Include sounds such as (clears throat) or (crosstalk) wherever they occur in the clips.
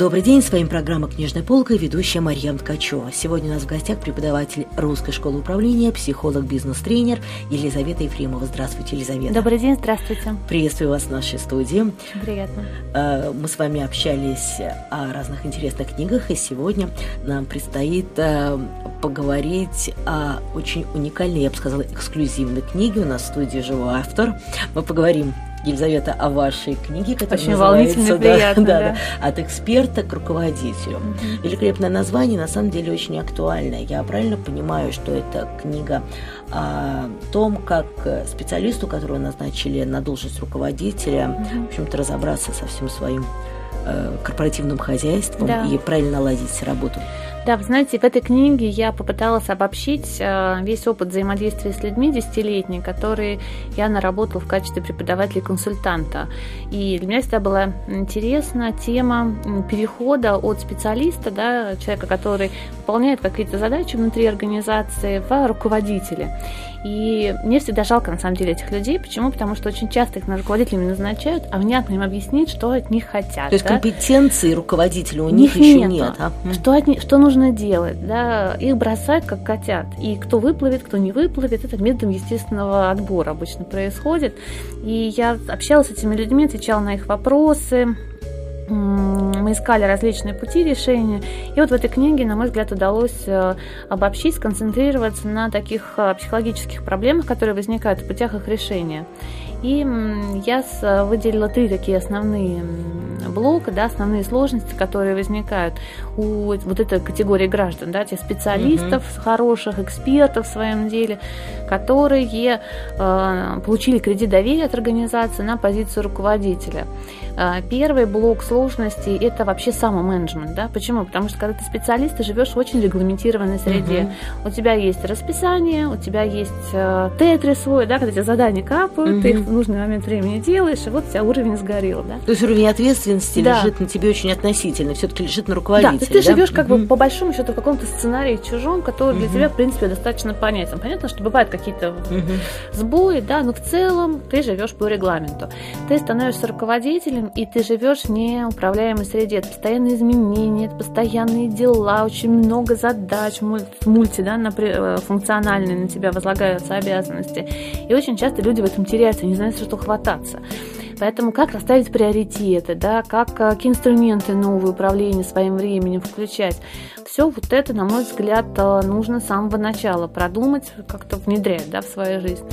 Добрый день, с вами программа «Книжная полка» и ведущая Марьям Ткачева. Сегодня у нас в гостях преподаватель Русской школы управления, психолог, бизнес-тренер Елизавета Ефремова. Здравствуйте, Елизавета. Добрый день, здравствуйте. Приветствую вас в нашей студии. Приятно. Э, мы с вами общались о разных интересных книгах, и сегодня нам предстоит э, поговорить о очень уникальной, я бы сказала, эксклюзивной книге. У нас в студии живой автор. Мы поговорим Елизавета, о вашей книге, которая Очень волнительно да, приятно, да, да. да, «От эксперта к руководителю». Мгм. Великолепное название, на самом деле очень актуальное. Я правильно понимаю, что это книга о том, как специалисту, которого назначили на должность руководителя, Мгм. в общем-то, разобраться со всем своим э, корпоративным хозяйством Да. и правильно наладить работу. Да, вы знаете, в этой книге я попыталась обобщить э, весь опыт взаимодействия с людьми десятилетний, который я наработала в качестве преподавателя и для меня всегда была интересна тема перехода от специалиста, да, человека, который выполняет какие-то задачи внутри организации, в руководителя. И мне всегда жалко, на самом деле, этих людей. Почему? Потому что очень часто их на руководителями назначают, а внятно им объяснить, что от них хотят. То есть да. компетенции руководителя у них них еще нету. нет. а? Что, от них- что нужно делать? Да? Их бросают, как котят. И кто выплывет, кто не выплывет, это методом естественного отбора обычно происходит. И я общалась с этими людьми, отвечала на их вопросы. Мы искали различные пути решения. И вот в этой книге, на мой взгляд, удалось э, обобщить, сконцентрироваться на таких э, психологических проблемах, которые возникают в путях их решения. И я с- выделила три такие основные блока, да, основные сложности, которые возникают у вот этой категории граждан, да, тех специалистов хороших, экспертов в своем деле, которые э, получили кредит доверия от организации на позицию руководителя. Э, Первый блок сложностей – это вообще самоменеджмент. Да? Почему? Потому что когда ты специалист, ты живешь в очень регламентированной среде. Мгм. У тебя есть расписание, у тебя есть э, тетрис свой, да, когда тебе задания капают, ты их в нужный момент времени делаешь, и вот у тебя уровень сгорел. Да? То есть уровень ответственности Да. лежит на тебе очень относительно, все-таки лежит на Да, руководителе. то есть ты живешь как бы Мгм. по большому счету в каком-то сценарии чужом, который для Мгм. тебя, в принципе, достаточно понятен. Понятно, что бывают какие-то Мгм. сбои, да, но в целом ты живешь по регламенту. Ты становишься руководителем, и ты живешь в неуправляемой среде. Это постоянные изменения, это постоянные дела, очень много задач, муль- мульти, да, э, функциональные на тебя возлагаются обязанности. И очень часто люди в этом теряются, не знают, за что хвататься. Поэтому как расставить приоритеты, да, как, э, какие инструменты новые управления своим временем включать. Все вот это, на мой взгляд, э, нужно с самого начала продумать, как-то внедрять да, в свою жизнь.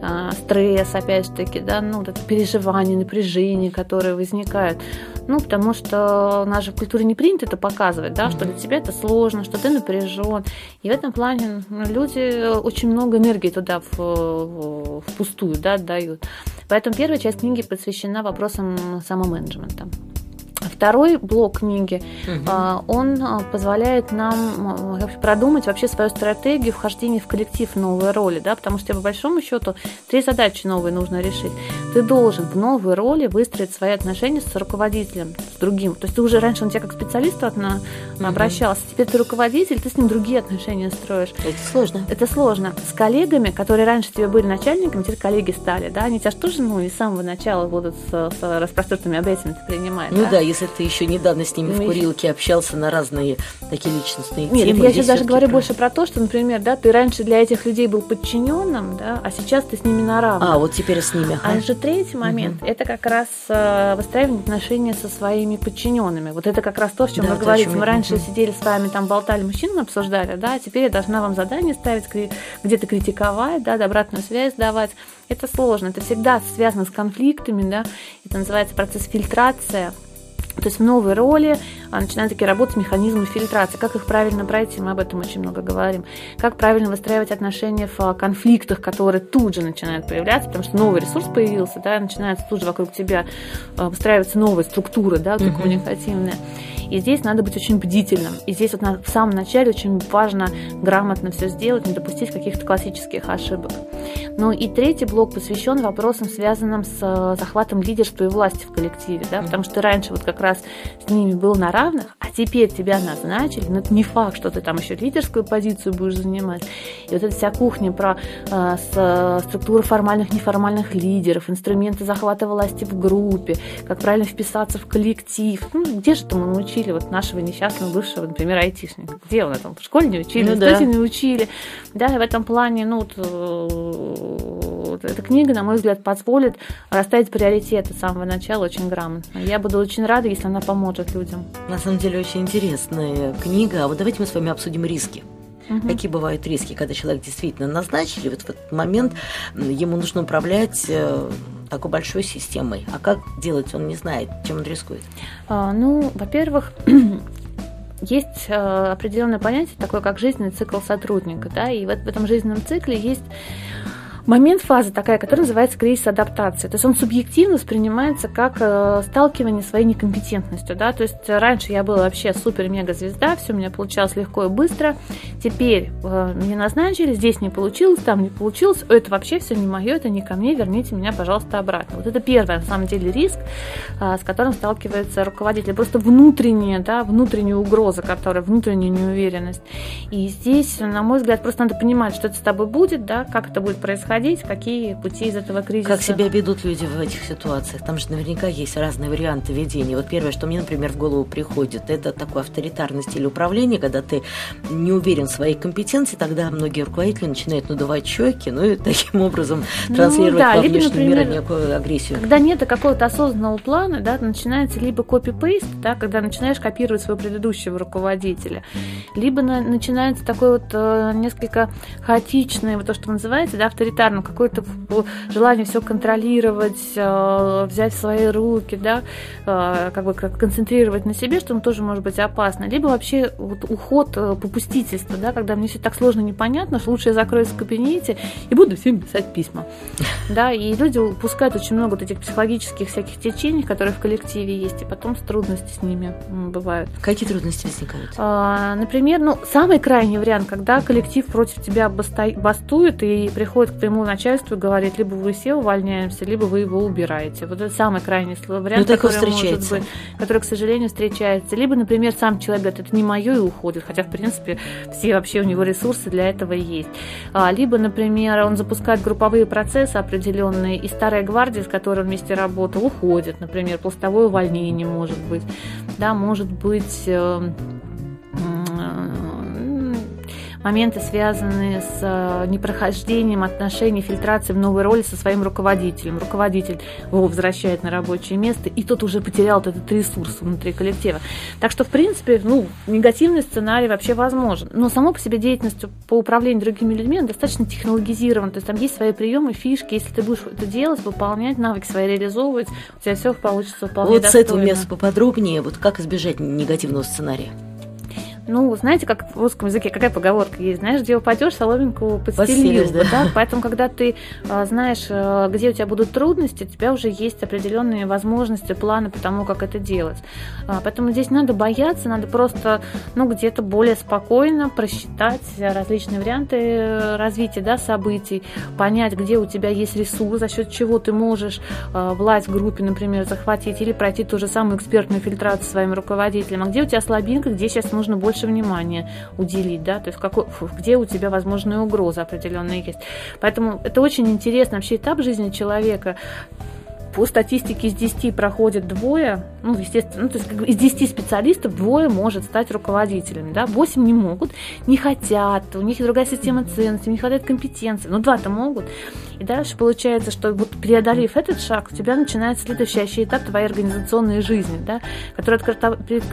А, Стресс, опять же таки, да, ну, вот это переживание, напряжение, которые возникают. Ну, потому что у нас же в культуре не принято это показывать, да, что для тебя это сложно, что ты напряжен. И в этом плане ну, люди очень много энергии туда в, в, впустую да, отдают. Поэтому первая часть книги посвящена вопросам самоменеджмента. Второй блок книги, а, он а, позволяет нам продумать вообще свою стратегию вхождения в коллектив в новые роли, да, потому что по большому счету три задачи новые нужно решить. Ты должен в новой роли выстроить свои отношения с руководителем, с другим. То есть ты уже раньше он тебя как специалист отна- Мгм. обращался, теперь ты руководитель, ты с ним другие отношения строишь. Это сложно. Это сложно. С коллегами, которые раньше тебе были начальниками, теперь коллеги стали, да, они тебя же тоже, ну, не с самого начала будут с, с распростертыми обязанностями принимать. Ну да, если ты еще недавно с ними в Ну, еще- курилке общался на разные такие личностные Нет, темы. я здесь сейчас даже говорю про- больше про то, что, например, да, ты раньше для этих людей был подчиненным, да, а сейчас ты с ними на равных. А, вот теперь с ними. А ага. же третий момент, это как раз э, выстраивание отношений со своими подчиненными. Вот это как раз то, о чем Да, вы о говорите. Мы я- раньше мгм. сидели с вами, там болтали, мужчин обсуждали, да, а теперь я должна вам задание ставить, где-то критиковать, да, обратную связь давать. Это сложно, это всегда связано с конфликтами, да, это называется процесс фильтрация. То есть в новой роли а, начинают такие работать механизмы фильтрации. Как их правильно пройти, мы об этом очень много говорим. Как правильно выстраивать отношения в а, конфликтах, которые тут же начинают появляться, потому что новый ресурс появился, да, начинается тут же вокруг тебя а, выстраиваться новая структура, да, вот Мгм. коммуникативная. И здесь надо быть очень бдительным. И здесь вот на, в самом начале очень важно грамотно все сделать, не допустить каких-то классических ошибок. Ну и третий блок посвящен вопросам, связанным с э, захватом лидерства и власти в коллективе, да, потому что раньше вот как раз с ними был на равных, а теперь тебя назначили, но это не факт, что ты там еще лидерскую позицию будешь занимать. И вот эта вся кухня про э, с, структуру формальных, неформальных лидеров, инструменты захвата власти в группе, как правильно вписаться в коллектив. Ну, где же это мы научили вот нашего несчастного бывшего, например, айтишника? Где он это? В школе не учили, ну, в да. не учили. Да, и в этом плане, ну, вот, вот, эта книга, на мой взгляд, позволит расставить приоритеты с самого начала очень грамотно. Я буду очень рада, если она поможет людям. На самом деле очень интересная книга. А вот давайте мы с вами обсудим риски. Угу. Какие бывают риски, когда человек действительно назначили, вот в этот момент ему нужно управлять э, такой большой системой. А как делать, он не знает, чем он рискует. А, ну, во-первых, (clears throat) есть э, определенное понятие такое, как жизненный цикл сотрудника, да, и в этом жизненном цикле есть момент фазы такая, которая называется кризис адаптации. То есть он субъективно воспринимается как э, сталкивание своей некомпетентностью. Да? То есть раньше я была вообще супер-мега-звезда, все у меня получалось легко и быстро. Теперь э, меня назначили, здесь не получилось, там не получилось. Это вообще все не мое, это не ко мне, верните меня, пожалуйста, обратно. Вот это первый, на самом деле, риск, э, с которым сталкивается руководитель. Просто внутренняя, да, внутренняя угроза, которая, внутренняя неуверенность. И здесь, на мой взгляд, просто надо понимать, что это с тобой будет, да, как это будет происходить, выходить, какие пути из этого кризиса. Как себя ведут люди в этих ситуациях? Там же наверняка есть разные варианты ведения. Вот первое, что мне, например, в голову приходит, это такой авторитарный стиль управления, когда ты не уверен в своей компетенции, тогда многие руководители начинают надувать щеки, ну и таким образом ну транслировать ну, да, во внешний например, мир некую агрессию. Когда нет какого-то осознанного плана, да, начинается либо копи-пейст, да, когда начинаешь копировать своего предыдущего руководителя, либо на, начинается такое вот э, несколько хаотичное, вот то, что называется, да, авторитарное элементарно какое-то желание все контролировать, э, взять в свои руки, да, э, как бы концентрировать на себе, что он тоже может быть опасно. Либо вообще вот уход, э, попустительства, да, когда мне все так сложно непонятно, что лучше я закроюсь в кабинете и буду всем писать письма. (laughs) Да, и люди упускают очень много вот этих психологических всяких течений, которые в коллективе есть, и потом трудности с ними бывают. Какие трудности возникают? А, например, ну, самый крайний вариант, когда коллектив против тебя бастует и приходит к своему начальству говорит, либо вы все увольняемся, либо вы его убираете. Вот это самый крайний вариант, ну, который может быть, который, к сожалению, встречается. Либо, например, сам человек говорит, это не мое и уходит, хотя, в принципе, все вообще у него ресурсы для этого есть. А, либо, например, он запускает групповые процессы определенные, и старая гвардия, с которой он вместе работал, уходит, например, пластовое увольнение может быть, да, может быть э, моменты, связанные с э, непрохождением отношений, фильтрацией в новой роли со своим руководителем. Руководитель его возвращает на рабочее место, и тот уже потерял этот ресурс внутри коллектива. Так что, в принципе, ну, негативный сценарий вообще возможен. Но само по себе деятельность по управлению другими людьми достаточно технологизирована. То есть там есть свои приемы, фишки. Если ты будешь это делать, выполнять, навыки свои реализовывать, у тебя все получится вполне Вот достойно. с этого места поподробнее, вот как избежать негативного сценария? Ну, знаете, как в русском языке какая поговорка есть, знаешь, где упадешь, соломинку подстелил. Да. Да? Поэтому, когда ты а, знаешь, а, где у тебя будут трудности, у тебя уже есть определенные возможности, планы по тому, как это делать. А, поэтому здесь надо бояться, надо просто, ну, где-то более спокойно просчитать различные варианты развития, да, событий, понять, где у тебя есть ресурс, за счет чего ты можешь власть в группе, например, захватить или пройти ту же самую экспертную фильтрацию своим руководителем, а где у тебя слабинка, где сейчас нужно больше больше внимания уделить, да, то есть какой, где у тебя возможные угрозы определенные есть. Поэтому это очень интересно вообще этап жизни человека, по статистике из 10 проходит двое, ну, естественно, ну, то есть из 10 специалистов двое может стать руководителями, да, 8 не могут, не хотят, у них другая система ценностей, не хватает компетенции, но два-то могут. И дальше получается, что вот преодолев этот шаг, у тебя начинается следующий этап твоей организационной жизни, да, который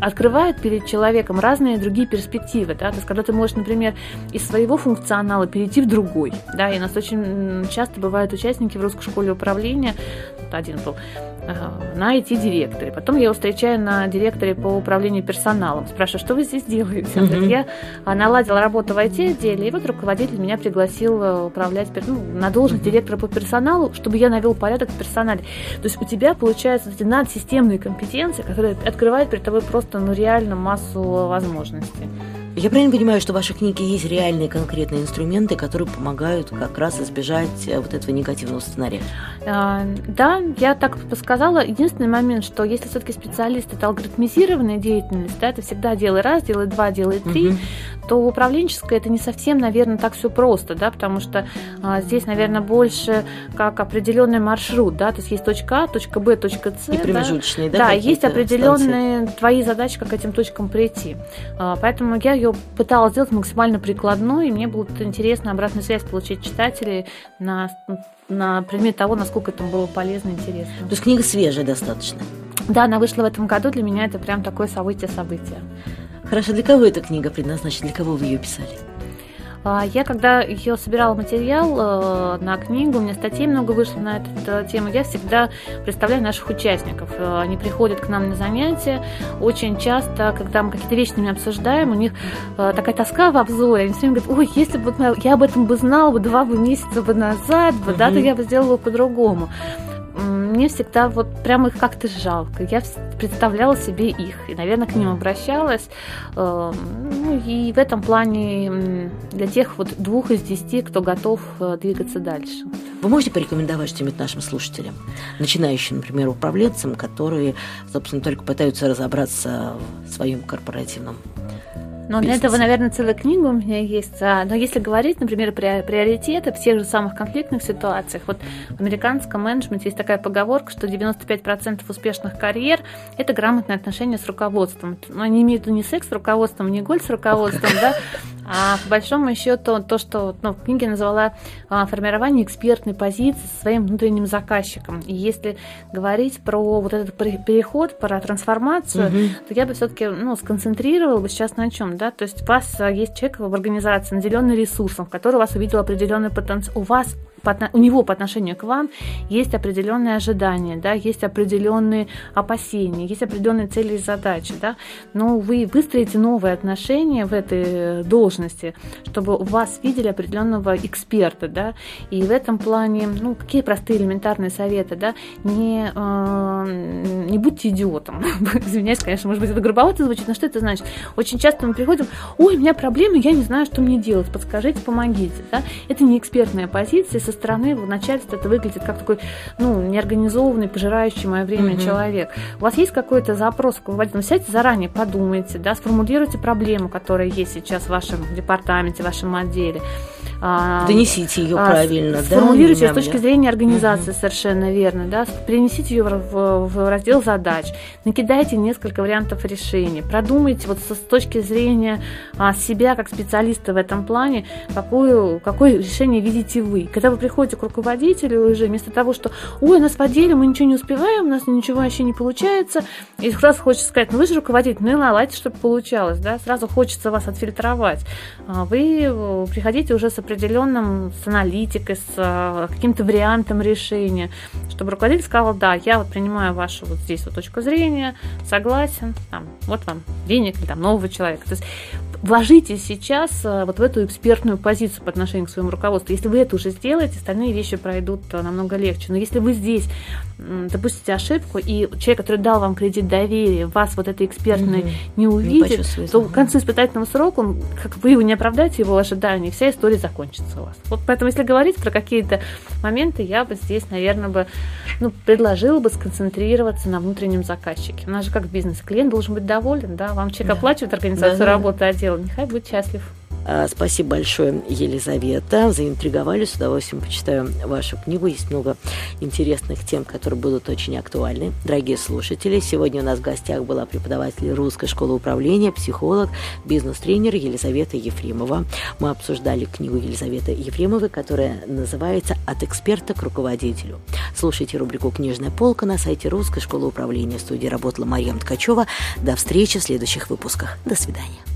открывает перед человеком разные другие перспективы, да, то есть когда ты можешь, например, из своего функционала перейти в другой, да, и у нас очень часто бывают участники в русской школе управления, один был, на IT-директоре. Потом я его встречаю на директоре по управлению персоналом. Спрашиваю, что вы здесь делаете? Он говорит, я наладил работу в IT-отделе, и вот руководитель меня пригласил э, управлять ну, на должность директора по персоналу, чтобы я навел порядок в персонале. То есть у тебя получаются эти надсистемные компетенции, которые открывают перед тобой просто ну, реально массу возможностей. Я правильно понимаю, что в вашей книге есть реальные конкретные инструменты, которые помогают как раз избежать э, вот этого негативного сценария? А, да, я так сказала. Единственный момент, что если все-таки специалист это алгоритмизированная деятельность, да, это всегда делай раз, делай два, делай три, угу. То управленческое это не совсем, наверное, так все просто, да, потому что а, здесь, наверное, больше как определенный маршрут, да, то есть есть точка А, точка Б, точка С. И промежуточные, да? Да, да есть определенные станции. твои задачи, как к этим точкам прийти. А, поэтому я ее пыталась сделать максимально прикладной, и мне было интересно обратную связь получить читателей на, на предмет того, насколько это было полезно и интересно. То есть книга свежая достаточно? Да, она вышла в этом году, для меня это прям такое событие-событие. Хорошо, для кого эта книга предназначена, для кого вы ее писали? А, я когда ее собирала материал э, на книгу, у меня статей много вышло на эту э, тему, я всегда представляю наших участников. Э, они приходят к нам на занятия. Очень часто, когда мы какие-то вещи с ними обсуждаем, у них такая тоска в обзоре. Они все время говорят, ой, если бы я об этом бы знала бы два бы месяца бы назад, бы, да, то я бы сделала по-другому мне всегда вот прям их как-то жалко. Я представляла себе их и, наверное, к ним обращалась. Эм, ну, и в этом плане для тех вот двух из десяти, кто готов э, двигаться дальше. Вы можете порекомендовать что-нибудь нашим слушателям, начинающим, например, управленцам, которые, собственно, только пытаются разобраться в своем корпоративном но для этого, наверное, целая книга у меня есть. А, но если говорить, например, про приоритеты в тех же самых конфликтных ситуациях, вот в американском менеджменте есть такая поговорка, что 95% успешных карьер – это грамотное отношение с руководством. Но они имеют не секс с руководством, не голь с руководством, (laughs) да, а по большому счету то, что ну, в книге назвала а, формирование экспертной позиции со своим внутренним заказчиком. И если говорить про вот этот переход, про трансформацию, угу. то я бы все-таки ну, сконцентрировала бы сейчас на чем, да, то есть у вас а, есть человек в организации, наделенный ресурсом, который у вас увидел определенный потенциал, у вас у него по отношению к вам есть определенные ожидания, да, есть определенные опасения, есть определенные цели и задачи, да, но вы выстроите новые отношения в этой должности, чтобы вас видели определенного эксперта, да, и в этом плане, ну, какие простые элементарные советы, да, не, э, не будьте идиотом, (laughs) извиняюсь, конечно, может быть, это грубовато звучит, но что это значит? Очень часто мы приходим, ой, у меня проблемы, я не знаю, что мне делать, подскажите, помогите, да, это не экспертная позиция, со стороны в начальстве это выглядит как такой, ну, неорганизованный, пожирающий мое время mm-hmm. человек. У вас есть какой-то запрос к выводителю? Сядьте заранее, подумайте, да, сформулируйте проблему, которая есть сейчас в вашем департаменте, в вашем отделе. А, Донесите ее а, правильно, да? Сформулируйте с точки зрения организации угу. совершенно верно, да? Перенесите ее в, в раздел задач, накидайте несколько вариантов решений, продумайте вот с точки зрения а, себя как специалиста в этом плане, какую, какое решение видите вы. Когда вы приходите к руководителю уже, вместо того, что ой, нас в отделе мы ничего не успеваем, у нас ничего вообще не получается, и сразу хочется сказать, ну вы же руководитель, ну и наладьте, чтобы получалось, да? Сразу хочется вас отфильтровать. А вы приходите уже с определенным, с аналитикой, с э, каким-то вариантом решения, чтобы руководитель сказал, да, я вот принимаю вашу вот здесь вот точку зрения, согласен, там, вот вам денег или там нового человека. То есть вложитесь сейчас э, вот в эту экспертную позицию по отношению к своему руководству. Если вы это уже сделаете, остальные вещи пройдут э, намного легче. Но если вы здесь допустите ошибку, и человек, который дал вам кредит доверия, вас вот этой экспертной угу. не увидит, не то к концу испытательного срока, он, как вы его не оправдаете, его ожидания, вся история закончится у вас. Вот поэтому, если говорить про какие-то моменты, я бы здесь, наверное, бы, ну, предложила бы сконцентрироваться на внутреннем заказчике. У нас же как бизнес, клиент должен быть доволен, да, вам человек да. оплачивает организацию да, работы отдела, нехай будет счастлив. А, спасибо большое, Елизавета. Заинтриговали. С удовольствием почитаю вашу книгу. Есть много интересных тем, которые будут очень актуальны. Дорогие слушатели, сегодня у нас в гостях была преподаватель Русской школы управления, психолог, бизнес-тренер Елизавета Ефремова. Мы обсуждали книгу Елизаветы Ефремовой, которая называется «От эксперта к руководителю». Слушайте рубрику «Книжная полка» на сайте Русской школы управления. В студии работала Мария Ткачева. До встречи в следующих выпусках. До свидания.